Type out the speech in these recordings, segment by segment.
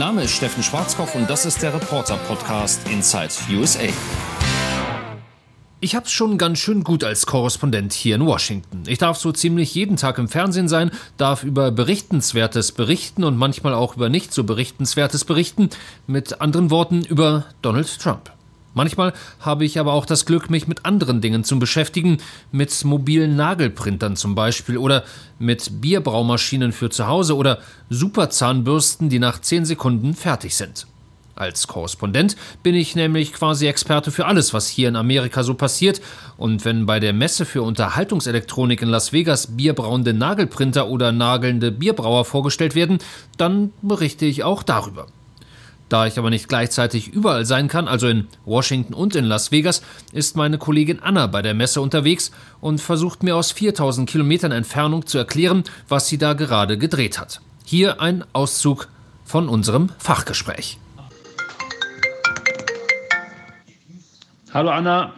Name ist Steffen Schwarzkopf und das ist der Reporter-Podcast Inside USA. Ich hab's schon ganz schön gut als Korrespondent hier in Washington. Ich darf so ziemlich jeden Tag im Fernsehen sein, darf über Berichtenswertes berichten und manchmal auch über nicht so Berichtenswertes berichten. Mit anderen Worten über Donald Trump. Manchmal habe ich aber auch das Glück, mich mit anderen Dingen zu beschäftigen, mit mobilen Nagelprintern zum Beispiel oder mit Bierbraumaschinen für zu Hause oder Superzahnbürsten, die nach 10 Sekunden fertig sind. Als Korrespondent bin ich nämlich quasi Experte für alles, was hier in Amerika so passiert. Und wenn bei der Messe für Unterhaltungselektronik in Las Vegas bierbrauende Nagelprinter oder nagelnde Bierbrauer vorgestellt werden, dann berichte ich auch darüber. Da ich aber nicht gleichzeitig überall sein kann, also in Washington und in Las Vegas, ist meine Kollegin Anna bei der Messe unterwegs und versucht mir aus 4000 Kilometern Entfernung zu erklären, was sie da gerade gedreht hat. Hier ein Auszug von unserem Fachgespräch. Hallo Anna.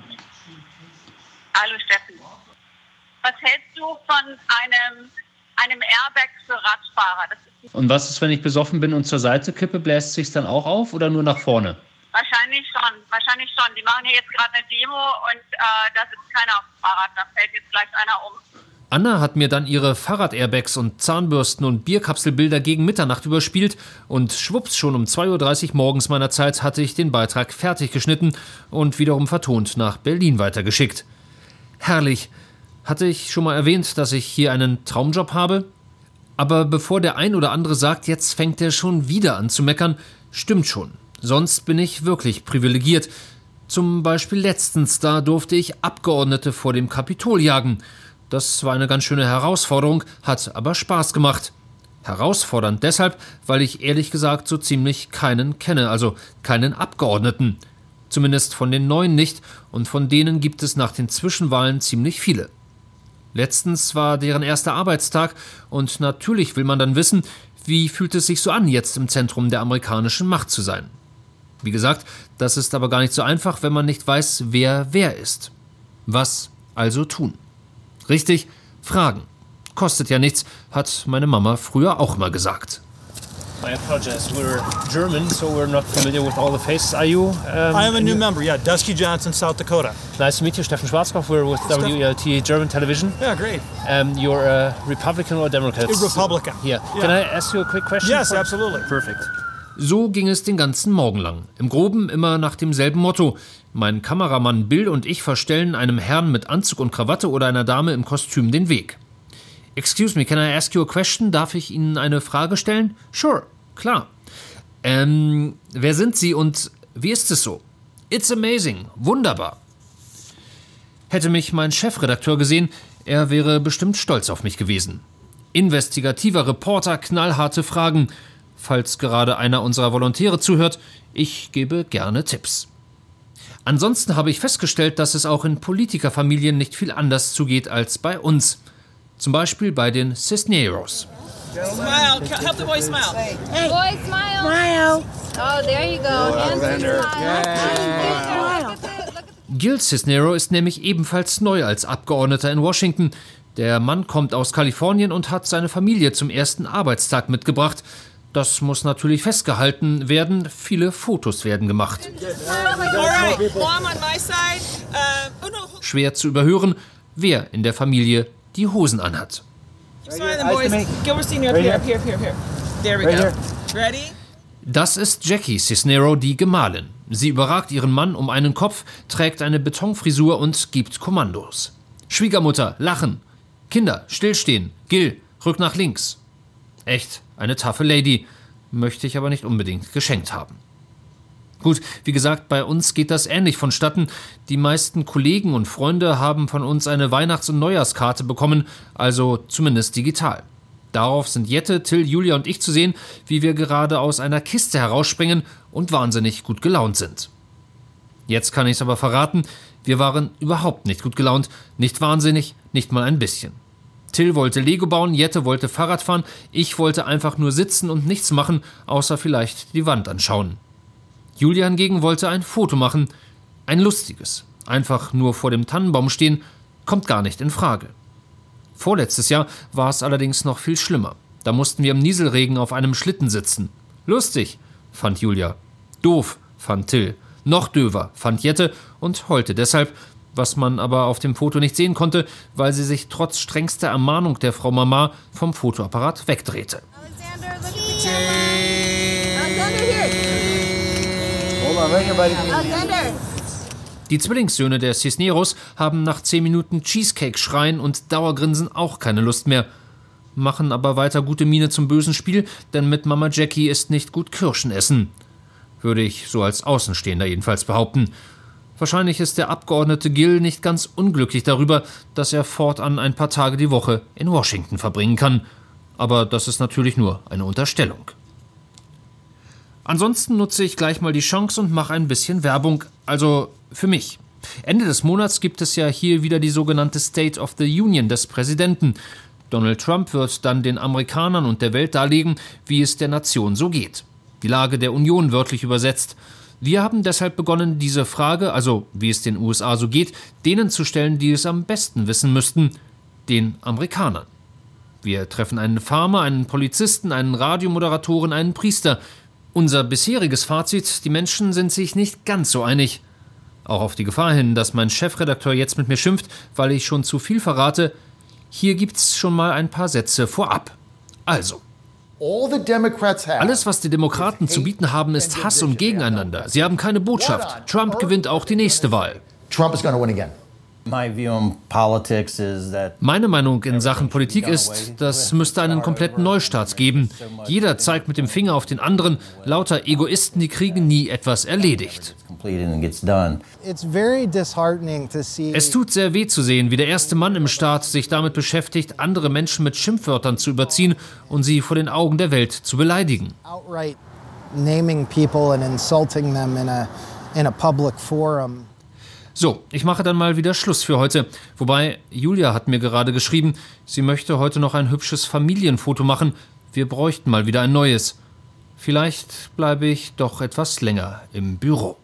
Hallo Steffen. Was hältst du von einem, einem Airbag für Radfahrer? Das und was ist, wenn ich besoffen bin und zur Seite kippe, bläst sich dann auch auf oder nur nach vorne? Wahrscheinlich schon, wahrscheinlich schon. Die machen hier jetzt gerade eine Demo und äh, da sitzt keiner auf dem Fahrrad, da fällt jetzt gleich einer um. Anna hat mir dann ihre Fahrrad-Airbags und Zahnbürsten und Bierkapselbilder gegen Mitternacht überspielt und schwupps, schon um 2.30 Uhr morgens meiner Zeit hatte ich den Beitrag fertig geschnitten und wiederum vertont nach Berlin weitergeschickt. Herrlich. Hatte ich schon mal erwähnt, dass ich hier einen Traumjob habe? Aber bevor der ein oder andere sagt, jetzt fängt er schon wieder an zu meckern, stimmt schon. Sonst bin ich wirklich privilegiert. Zum Beispiel letztens, da durfte ich Abgeordnete vor dem Kapitol jagen. Das war eine ganz schöne Herausforderung, hat aber Spaß gemacht. Herausfordernd deshalb, weil ich ehrlich gesagt so ziemlich keinen kenne, also keinen Abgeordneten. Zumindest von den neuen nicht, und von denen gibt es nach den Zwischenwahlen ziemlich viele. Letztens war deren erster Arbeitstag und natürlich will man dann wissen, wie fühlt es sich so an, jetzt im Zentrum der amerikanischen Macht zu sein. Wie gesagt, das ist aber gar nicht so einfach, wenn man nicht weiß, wer wer ist. Was also tun? Richtig, fragen. Kostet ja nichts, hat meine Mama früher auch mal gesagt. I apologize. We're German, so we're not familiar with all the faces. Are you? Um, I am a new member. Yeah, Dusky Johnson, South Dakota. Nice to meet you, Steffen Schwarzkopf. We're with WLT German Television. Yeah, great. Um, you're a Republican or Democrat? A Republican. Yeah. yeah. Can I ask you a quick question? Yes, absolutely. Perfect. So ging es den ganzen Morgen lang. Im Groben immer nach demselben Motto. Mein Kameramann Bill und ich verstellen einem Herrn mit Anzug und Krawatte oder einer Dame im Kostüm den Weg. Excuse me, can I ask you a question? Darf ich Ihnen eine Frage stellen? Sure, klar. Ähm, wer sind Sie und wie ist es so? It's amazing, wunderbar. Hätte mich mein Chefredakteur gesehen, er wäre bestimmt stolz auf mich gewesen. Investigativer Reporter, knallharte Fragen. Falls gerade einer unserer Volontäre zuhört, ich gebe gerne Tipps. Ansonsten habe ich festgestellt, dass es auch in Politikerfamilien nicht viel anders zugeht als bei uns. Zum Beispiel bei den Cisneros. Smile. Help the boy smile. Hey. Boy, smile. Smile. Oh, there you go. Gil Cisnero ist nämlich ebenfalls neu als Abgeordneter in Washington. Der Mann kommt aus Kalifornien und hat seine Familie zum ersten Arbeitstag mitgebracht. Das muss natürlich festgehalten werden. Viele Fotos werden gemacht. Schwer zu überhören, wer in der Familie die Hosen anhat. Das ist Jackie Cisnero, die Gemahlin. Sie überragt ihren Mann um einen Kopf, trägt eine Betonfrisur und gibt Kommandos. Schwiegermutter, lachen. Kinder, stillstehen. Gil, rück nach links. Echt, eine taffe Lady. Möchte ich aber nicht unbedingt geschenkt haben. Gut, wie gesagt, bei uns geht das ähnlich vonstatten. Die meisten Kollegen und Freunde haben von uns eine Weihnachts- und Neujahrskarte bekommen, also zumindest digital. Darauf sind Jette, Till, Julia und ich zu sehen, wie wir gerade aus einer Kiste herausspringen und wahnsinnig gut gelaunt sind. Jetzt kann ich es aber verraten, wir waren überhaupt nicht gut gelaunt, nicht wahnsinnig, nicht mal ein bisschen. Till wollte Lego bauen, Jette wollte Fahrrad fahren, ich wollte einfach nur sitzen und nichts machen, außer vielleicht die Wand anschauen. Julia hingegen wollte ein Foto machen, ein lustiges. Einfach nur vor dem Tannenbaum stehen, kommt gar nicht in Frage. Vorletztes Jahr war es allerdings noch viel schlimmer. Da mussten wir im Nieselregen auf einem Schlitten sitzen. Lustig, fand Julia. Doof, fand Till. Noch döver, fand Jette und heulte deshalb, was man aber auf dem Foto nicht sehen konnte, weil sie sich trotz strengster Ermahnung der Frau Mama vom Fotoapparat wegdrehte. Alexander, look at the Die Zwillingssöhne der Cisneros haben nach 10 Minuten Cheesecake schreien und Dauergrinsen auch keine Lust mehr. Machen aber weiter gute Miene zum bösen Spiel, denn mit Mama Jackie ist nicht gut Kirschen essen. Würde ich so als Außenstehender jedenfalls behaupten. Wahrscheinlich ist der Abgeordnete Gill nicht ganz unglücklich darüber, dass er fortan ein paar Tage die Woche in Washington verbringen kann. Aber das ist natürlich nur eine Unterstellung. Ansonsten nutze ich gleich mal die Chance und mache ein bisschen Werbung, also für mich. Ende des Monats gibt es ja hier wieder die sogenannte State of the Union des Präsidenten. Donald Trump wird dann den Amerikanern und der Welt darlegen, wie es der Nation so geht. Die Lage der Union wörtlich übersetzt. Wir haben deshalb begonnen, diese Frage, also wie es den USA so geht, denen zu stellen, die es am besten wissen müssten, den Amerikanern. Wir treffen einen Farmer, einen Polizisten, einen Radiomoderatoren, einen Priester. Unser bisheriges Fazit, die Menschen sind sich nicht ganz so einig. Auch auf die Gefahr hin, dass mein Chefredakteur jetzt mit mir schimpft, weil ich schon zu viel verrate, hier gibt's schon mal ein paar Sätze vorab. Also, alles, was die Demokraten zu bieten haben, ist Hass und Gegeneinander. Sie haben keine Botschaft. Trump gewinnt auch die nächste Wahl. Trump is going to win again. Meine Meinung in Sachen Politik ist, das müsste einen kompletten Neustart geben. Jeder zeigt mit dem Finger auf den anderen. Lauter Egoisten, die kriegen nie etwas erledigt. Es tut sehr weh zu sehen, wie der erste Mann im Staat sich damit beschäftigt, andere Menschen mit Schimpfwörtern zu überziehen und sie vor den Augen der Welt zu beleidigen. naming people and insulting them in a in a public forum. So, ich mache dann mal wieder Schluss für heute. Wobei, Julia hat mir gerade geschrieben, sie möchte heute noch ein hübsches Familienfoto machen. Wir bräuchten mal wieder ein neues. Vielleicht bleibe ich doch etwas länger im Büro.